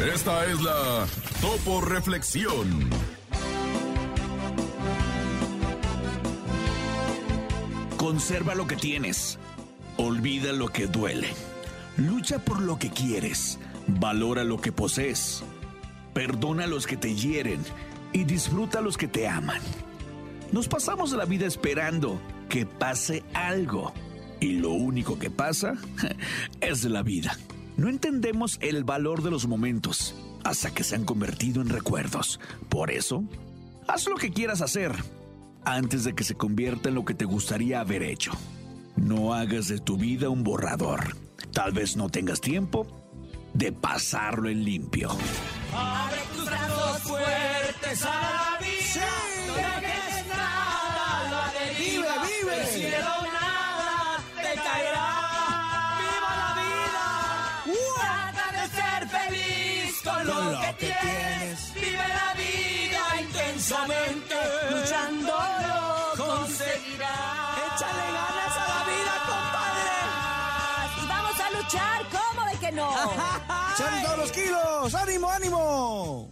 Esta es la Topo Reflexión. Conserva lo que tienes. Olvida lo que duele. Lucha por lo que quieres. Valora lo que posees. Perdona a los que te hieren y disfruta a los que te aman. Nos pasamos la vida esperando que pase algo. Y lo único que pasa es la vida. No entendemos el valor de los momentos hasta que se han convertido en recuerdos. Por eso, haz lo que quieras hacer antes de que se convierta en lo que te gustaría haber hecho. No hagas de tu vida un borrador. Tal vez no tengas tiempo de pasarlo en limpio. Abre tus brazos ser feliz con lo, que, que tienes. Vive la vida intensamente. Luchando lo conseguirás. Échale ganas a la vida, Y vamos a luchar, ¿cómo de que no? ¡Son todos los kilos! ¡Ánimo, ánimo!